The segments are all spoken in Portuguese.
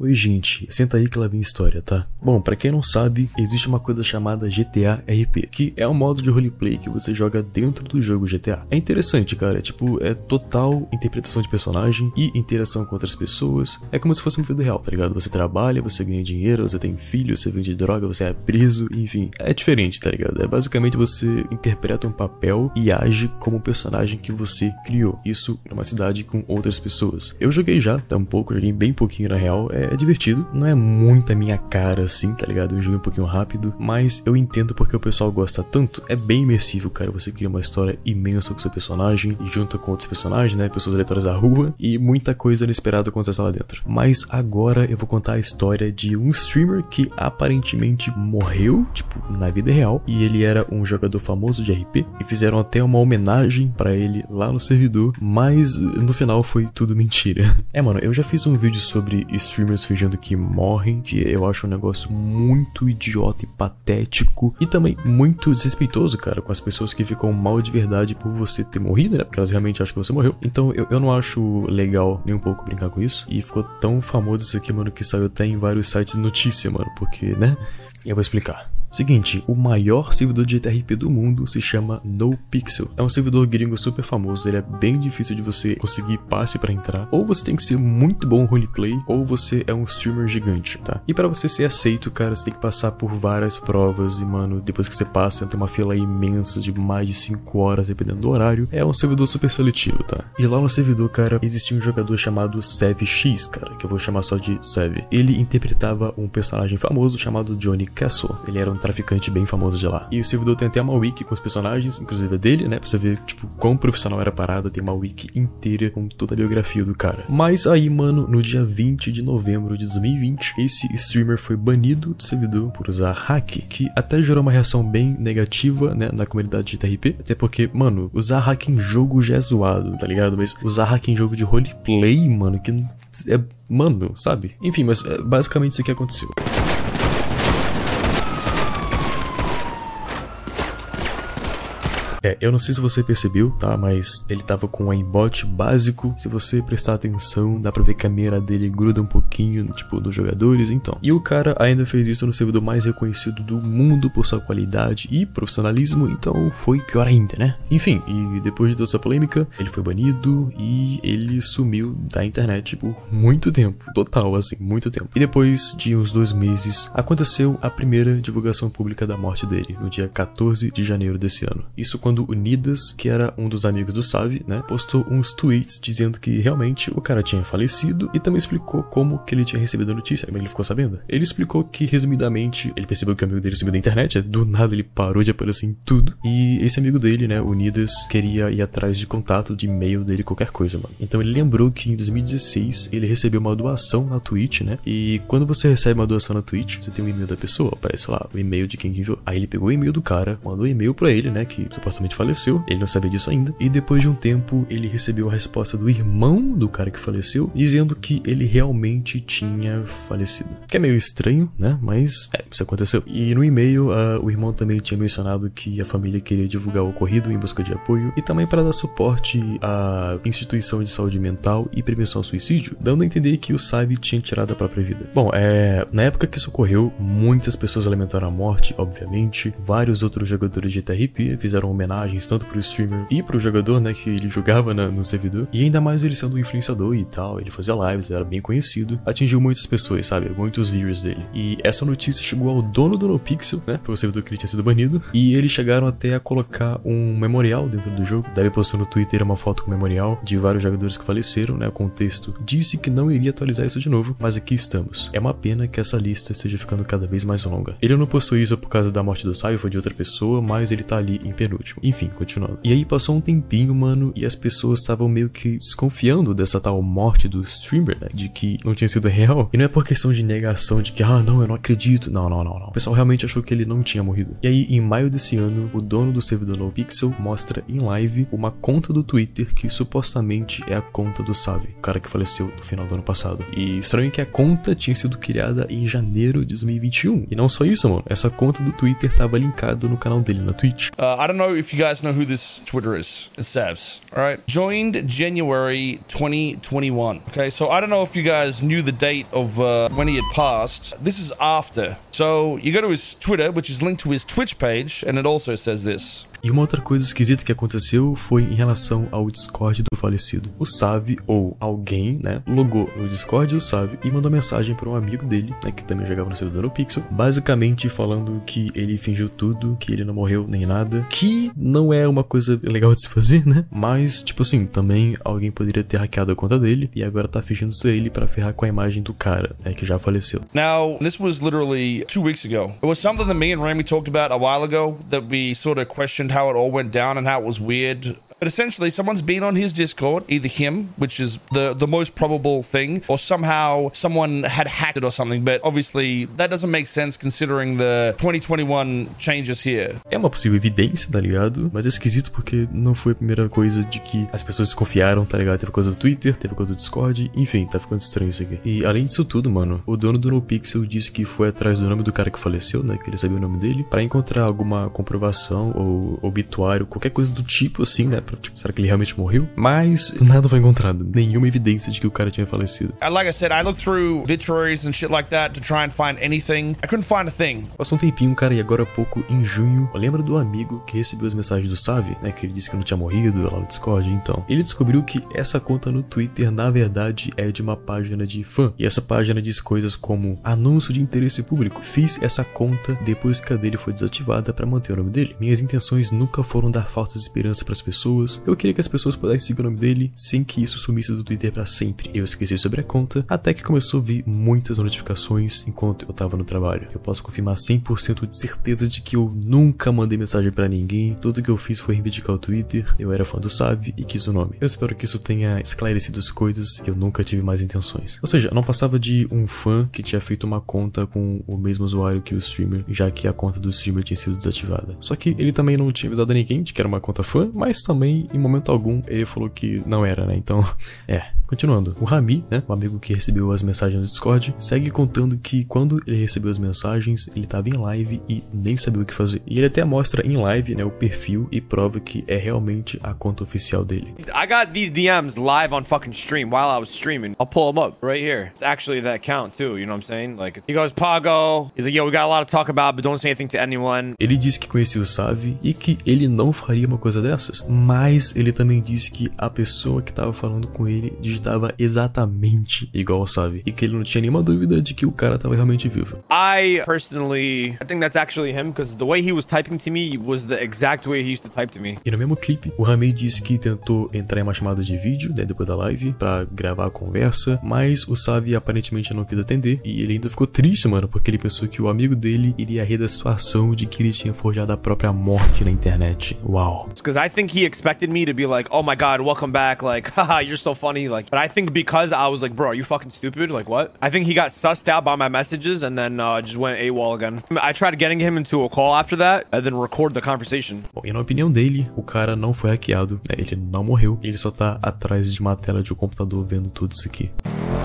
Oi, gente, senta aí que lá vem história, tá? Bom, pra quem não sabe, existe uma coisa chamada GTA RP, que é um modo de roleplay que você joga dentro do jogo GTA. É interessante, cara, é tipo, é total interpretação de personagem e interação com outras pessoas. É como se fosse uma vida real, tá ligado? Você trabalha, você ganha dinheiro, você tem filho, você vende droga, você é preso, enfim. É diferente, tá ligado? É basicamente você interpreta um papel e age como um personagem que você criou. Isso numa cidade com outras pessoas. Eu joguei já, tá um pouco, joguei bem pouquinho na real. É é divertido, não é muito a minha cara assim, tá ligado? Um jogo um pouquinho rápido, mas eu entendo porque o pessoal gosta tanto. É bem imersivo, cara. Você cria uma história imensa com seu personagem, junto com outros personagens, né? Pessoas aleatórias da rua, e muita coisa inesperada acontece lá dentro. Mas agora eu vou contar a história de um streamer que aparentemente morreu, tipo, na vida real, e ele era um jogador famoso de RP, e fizeram até uma homenagem para ele lá no servidor, mas no final foi tudo mentira. É, mano, eu já fiz um vídeo sobre streamers pessoas fingindo que morrem, que eu acho um negócio muito idiota e patético e também muito desrespeitoso, cara, com as pessoas que ficam mal de verdade por você ter morrido, né? Porque elas realmente acham que você morreu. Então eu, eu não acho legal nem um pouco brincar com isso. E ficou tão famoso isso aqui, mano, que saiu até em vários sites de notícia, mano, porque, né? Eu vou explicar. Seguinte, o maior servidor de GTRP do mundo se chama NoPixel. É um servidor gringo super famoso, ele é bem difícil de você conseguir passe para entrar. Ou você tem que ser muito bom roleplay, ou você é um streamer gigante, tá? E para você ser aceito, cara, você tem que passar por várias provas e, mano, depois que você passa, tem uma fila imensa de mais de 5 horas, dependendo do horário. É um servidor super seletivo, tá? E lá no servidor, cara, existia um jogador chamado Sev X, cara, que eu vou chamar só de Sev. Ele interpretava um personagem famoso chamado Johnny Castle. Ele era um traficante bem famoso de lá. E o servidor tem até uma wiki com os personagens, inclusive a dele, né? Pra você ver, tipo, quão profissional era a parada. Tem uma wiki inteira com toda a biografia do cara. Mas aí, mano, no dia 20 de novembro de 2020, esse streamer foi banido do servidor por usar hack, que até gerou uma reação bem negativa, né, na comunidade de TRP. Até porque, mano, usar hack em jogo já é zoado, tá ligado? Mas usar hack em jogo de roleplay, mano, que é. Mano, sabe? Enfim, mas é basicamente isso que aconteceu. É, eu não sei se você percebeu, tá? Mas ele tava com um aimbot básico. Se você prestar atenção, dá pra ver que a mira dele gruda um pouquinho, tipo, dos jogadores, então. E o cara ainda fez isso no servidor mais reconhecido do mundo por sua qualidade e profissionalismo, então foi pior ainda, né? Enfim, e depois de toda essa polêmica, ele foi banido e ele sumiu da internet por muito tempo. Total, assim, muito tempo. E depois de uns dois meses, aconteceu a primeira divulgação pública da morte dele, no dia 14 de janeiro desse ano. Isso quando Unidas, que era um dos amigos do Savi, né, postou uns tweets dizendo que realmente o cara tinha falecido e também explicou como que ele tinha recebido a notícia, como ele ficou sabendo. Ele explicou que, resumidamente, ele percebeu que o amigo dele sumiu da internet, do nada ele parou de aparecer em tudo, e esse amigo dele, né, Unidas, queria ir atrás de contato, de e-mail dele, qualquer coisa, mano. Então ele lembrou que em 2016 ele recebeu uma doação na Twitch, né, e quando você recebe uma doação na Twitch, você tem um e-mail da pessoa, aparece lá o e-mail de quem enviou. Aí ele pegou o e-mail do cara, mandou um e-mail pra ele, né, que supostamente supostamente faleceu, ele não sabia disso ainda, e depois de um tempo ele recebeu a resposta do irmão do cara que faleceu, dizendo que ele realmente tinha falecido. Que é meio estranho, né? Mas é, isso aconteceu. E no e-mail, uh, o irmão também tinha mencionado que a família queria divulgar o ocorrido em busca de apoio e também para dar suporte à instituição de saúde mental e prevenção ao suicídio, dando a entender que o Sabe tinha tirado a própria vida. Bom, é, na época que isso ocorreu, muitas pessoas lamentaram a morte, obviamente. Vários outros jogadores de TRP fizeram homenagem homenagens tanto pro streamer e pro jogador, né, que ele jogava na, no servidor. E ainda mais ele sendo um influenciador e tal, ele fazia lives, era bem conhecido, atingiu muitas pessoas, sabe, muitos viewers dele. E essa notícia chegou ao dono do NoPixel, né, foi o servidor que ele tinha sido banido, e eles chegaram até a colocar um memorial dentro do jogo. Deve postou no Twitter uma foto com memorial de vários jogadores que faleceram, né, com o texto disse que não iria atualizar isso de novo, mas aqui estamos. É uma pena que essa lista esteja ficando cada vez mais longa. Ele não postou isso por causa da morte do Sai, foi de outra pessoa, mas ele tá ali em penúltimo. Enfim, continuando. E aí passou um tempinho, mano, e as pessoas estavam meio que desconfiando dessa tal morte do streamer, né? De que não tinha sido real. E não é por questão de negação, de que, ah, não, eu não acredito. Não, não, não, não. O pessoal realmente achou que ele não tinha morrido. E aí, em maio desse ano, o dono do servidor NoPixel mostra em live uma conta do Twitter que supostamente é a conta do Savi, o cara que faleceu no final do ano passado. E estranho que a conta tinha sido criada em janeiro de 2021. E não só isso, mano. Essa conta do Twitter tava linkada no canal dele na Twitch. Uh, I don't know if if you guys know who this Twitter is. It's Savs. All right. Joined January 2021. Okay. So I don't know if you guys knew the date of uh, when he had passed. This is after. So you go to his Twitter, which is linked to his Twitch page, and it also says this. E uma outra coisa esquisita que aconteceu foi em relação ao Discord do falecido. O Save, ou alguém, né, logou no Discord do Save e mandou mensagem para um amigo dele, né, que também jogava no servidor no Pixel, basicamente falando que ele fingiu tudo, que ele não morreu nem nada, que não é uma coisa legal de se fazer, né? Mas, tipo assim, também alguém poderia ter hackeado a conta dele e agora tá fingindo ser ele para ferrar com a imagem do cara, né, que já faleceu. Now, this was literally two weeks ago. It was something that me and Rami talked about a while ago that we sort of questioned how it all went down and how it was weird. But essentially, someone's been on his Discord, either him, which is the, the most probable thing, or somehow someone had hacked it or something. But obviously, that doesn't make sense considering the 2021 changes here. É uma possível evidência, tá ligado? Mas é esquisito porque não foi a primeira coisa de que as pessoas desconfiaram, tá ligado? Teve coisa do Twitter, teve coisa do Discord, enfim, tá ficando estranho isso aqui. E além disso tudo, mano, o dono do NoPixel disse que foi atrás do nome do cara que faleceu, né? Que ele sabia o nome dele, para encontrar alguma comprovação ou obituário, qualquer coisa do tipo assim, né? Pra, tipo, será que ele realmente morreu? Mas nada foi encontrado, nenhuma evidência de que o cara tinha falecido. Like I said, I looked through obituaries and shit like that to try and find anything. I couldn't find a thing. Passou um tempinho, cara, e agora há pouco, em junho, lembra do amigo que recebeu as mensagens do Save, né? Que ele disse que não tinha morrido lá no Discord, então. Ele descobriu que essa conta no Twitter, na verdade, é de uma página de fã. E essa página diz coisas como anúncio de interesse público. Fiz essa conta depois que a dele foi desativada para manter o nome dele. Minhas intenções nunca foram dar falsas esperanças para as pessoas. Eu queria que as pessoas pudessem seguir o nome dele sem que isso sumisse do Twitter para sempre. Eu esqueci sobre a conta, até que começou a vir muitas notificações enquanto eu tava no trabalho. Eu posso confirmar 100% de certeza de que eu nunca mandei mensagem para ninguém. Tudo que eu fiz foi reivindicar o Twitter. Eu era fã do Save e quis o nome. Eu espero que isso tenha esclarecido as coisas e eu nunca tive mais intenções. Ou seja, não passava de um fã que tinha feito uma conta com o mesmo usuário que o streamer, já que a conta do streamer tinha sido desativada. Só que ele também não tinha avisado ninguém de que era uma conta fã, mas também em momento algum ele falou que não era, né? Então, é. Continuando, o Rami, né, o amigo que recebeu as mensagens no Discord, segue contando que quando ele recebeu as mensagens, ele estava em live e nem sabia o que fazer. E ele até mostra em live, né, o perfil e prova que é realmente a conta oficial dele. I got these DMs live on fucking stream while I was streaming. I'll pull them up right here. It's actually that account too. You know what I'm saying? Like he goes Pago. He's like, yo, we got a lot to talk about, but don't say anything to anyone. Ele disse que conhecia o Save e que ele não faria uma coisa dessas, mas ele também disse que a pessoa que estava falando com ele digitava exatamente igual ao Save e que ele não tinha nenhuma dúvida de que o cara estava realmente vivo. I personally, I think that's actually him because the way he was typing to me was the exact way he used to type to me. E no mesmo clipe, o Ramei disse que tentou entrar em uma chamada de vídeo, né, depois da live, pra gravar a conversa, mas o Savi aparentemente não quis atender, e ele ainda ficou triste, mano, porque ele pensou que o amigo dele iria rir da situação de que ele tinha forjado a própria morte na internet. Uau. Because I think he expected me to be like, oh my god, welcome back, like, haha, you're so funny, like. But I think because I was like, bro, are you fucking stupid? Like, what? I think he got sussed out by my messages and then uh, just went AWOL again. I tried getting him into a call after that and then record the conversation. Bom, e na opinião dele, o cara não foi hackeado, né, ele não morreu, ele só tá atrás de uma tela de um computador vendo tudo isso aqui.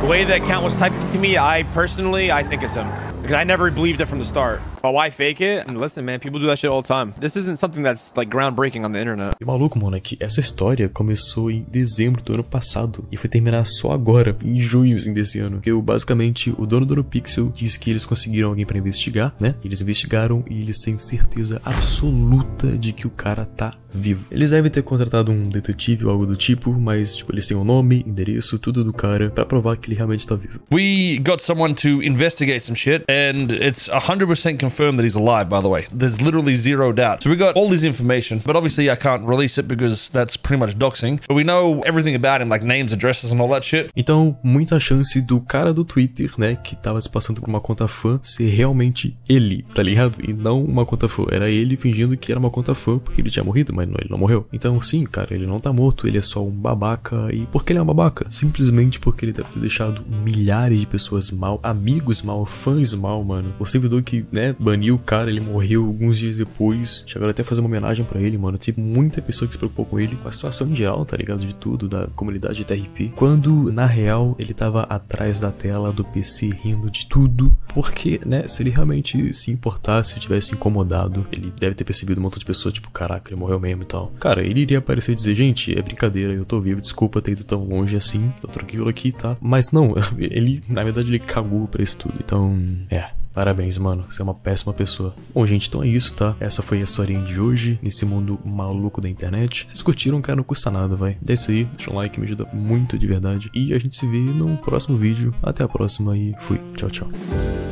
The way the account was typing to me, I personally, I think it's him. Because I never believed it from the start. But why fake it? And listen, man, people do that shit all the time. This isn't something that's like groundbreaking on the internet. E maluco, mano, é que essa história começou em dezembro do ano passado e foi terminar só agora, em junho assim, desse ano. Que basicamente, o dono do NoPixel disse que eles conseguiram alguém pra investigar, né? Eles investigaram e eles têm certeza absoluta de que o cara tá vivo. Eles devem ter contratado um detetive ou algo do tipo, mas, tipo, eles têm o um nome, endereço, tudo do cara pra provar que ele realmente tá vivo. We got someone to investigate some shit, and it's 100% confirmed that he's alive, by the way. There's literally zero doubt. So we got all this information, but obviously I can't release it because that's pretty much doxing. But we know everything about him, like names, addresses, and all that shit. Então, muita chance do cara do Twitter, né, que tava se passando por uma conta fã, ser realmente ele, tá ligado? E não uma conta fã. Era ele fingindo que era uma conta fã porque ele tinha morrido, mas não, ele não morreu. Então, sim, cara, ele não tá morto, ele é só um babaca. E por que ele é um babaca? Simplesmente porque ele deve ter deixado milhares de pessoas mal, amigos mal, fãs mal, mano. O servidor que, né, baniu o cara, ele morreu alguns dias depois. Chegaram até a fazer uma homenagem pra ele, mano. Tipo, muita pessoa que se preocupou com ele, com a situação em geral, tá ligado? De tudo, da comunidade de TRP. Quando, na real, ele tava atrás da tela do PC rindo de tudo. Porque, né, se ele realmente se importasse, tivesse incomodado, ele deve ter percebido um montão de pessoas, tipo, caraca, ele morreu mesmo e tal. Cara, ele iria aparecer e dizer, gente, é brincadeira, eu tô vivo, desculpa ter ido tão longe assim, tô tranquilo aqui, tá? Mas não, ele, na verdade, ele cagou pra isso tudo. Então, é. Parabéns, mano. Você é uma péssima pessoa. Bom, gente, então é isso, tá? Essa foi a historinha de hoje, nesse mundo maluco da internet. Vocês curtiram, cara? Não custa nada, vai. É isso aí. Deixa um like, me ajuda muito de verdade. E a gente se vê no próximo vídeo. Até a próxima e fui. Tchau, tchau.